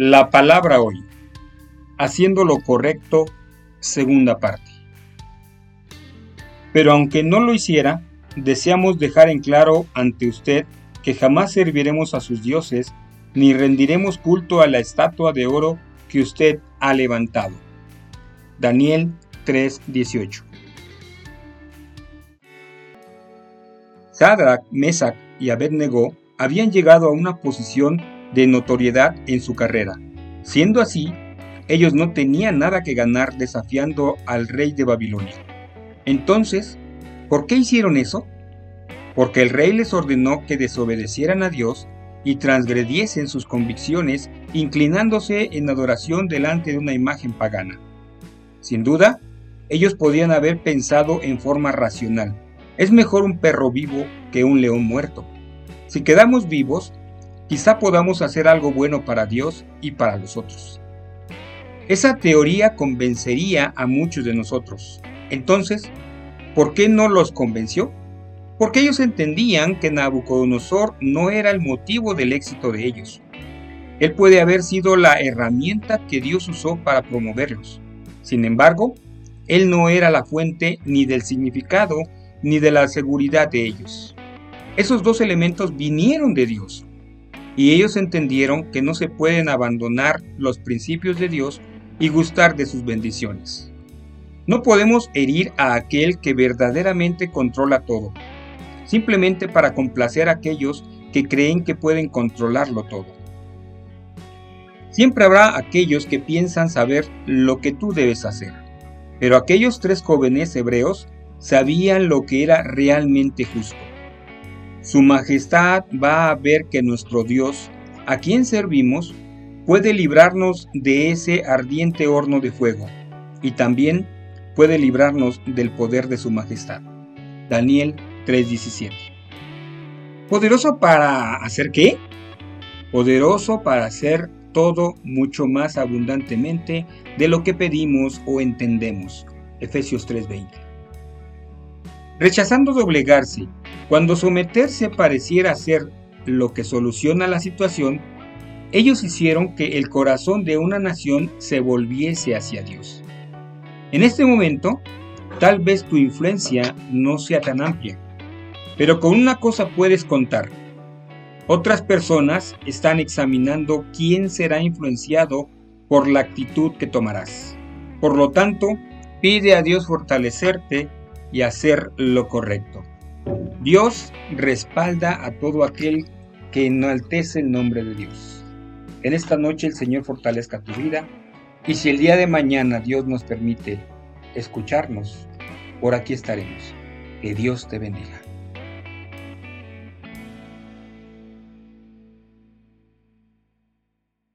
La palabra hoy. Haciendo lo correcto, segunda parte. Pero aunque no lo hiciera, deseamos dejar en claro ante usted que jamás serviremos a sus dioses ni rendiremos culto a la estatua de oro que usted ha levantado. Daniel 3:18 Sadrach, Mesach y Abednego habían llegado a una posición de notoriedad en su carrera. Siendo así, ellos no tenían nada que ganar desafiando al rey de Babilonia. Entonces, ¿por qué hicieron eso? Porque el rey les ordenó que desobedecieran a Dios y transgrediesen sus convicciones inclinándose en adoración delante de una imagen pagana. Sin duda, ellos podían haber pensado en forma racional. Es mejor un perro vivo que un león muerto. Si quedamos vivos, quizá podamos hacer algo bueno para Dios y para los otros. Esa teoría convencería a muchos de nosotros. Entonces, ¿por qué no los convenció? Porque ellos entendían que Nabucodonosor no era el motivo del éxito de ellos. Él puede haber sido la herramienta que Dios usó para promoverlos. Sin embargo, él no era la fuente ni del significado ni de la seguridad de ellos. Esos dos elementos vinieron de Dios y ellos entendieron que no se pueden abandonar los principios de Dios y gustar de sus bendiciones. No podemos herir a aquel que verdaderamente controla todo, simplemente para complacer a aquellos que creen que pueden controlarlo todo. Siempre habrá aquellos que piensan saber lo que tú debes hacer, pero aquellos tres jóvenes hebreos sabían lo que era realmente justo. Su Majestad va a ver que nuestro Dios, a quien servimos, puede librarnos de ese ardiente horno de fuego y también puede librarnos del poder de su Majestad. Daniel 3:17. ¿Poderoso para hacer qué? Poderoso para hacer todo mucho más abundantemente de lo que pedimos o entendemos. Efesios 3:20. Rechazando doblegarse cuando someterse pareciera ser lo que soluciona la situación, ellos hicieron que el corazón de una nación se volviese hacia Dios. En este momento, tal vez tu influencia no sea tan amplia, pero con una cosa puedes contar. Otras personas están examinando quién será influenciado por la actitud que tomarás. Por lo tanto, pide a Dios fortalecerte y hacer lo correcto. Dios respalda a todo aquel que enaltece el nombre de Dios. En esta noche el Señor fortalezca tu vida y si el día de mañana Dios nos permite escucharnos, por aquí estaremos. Que Dios te bendiga.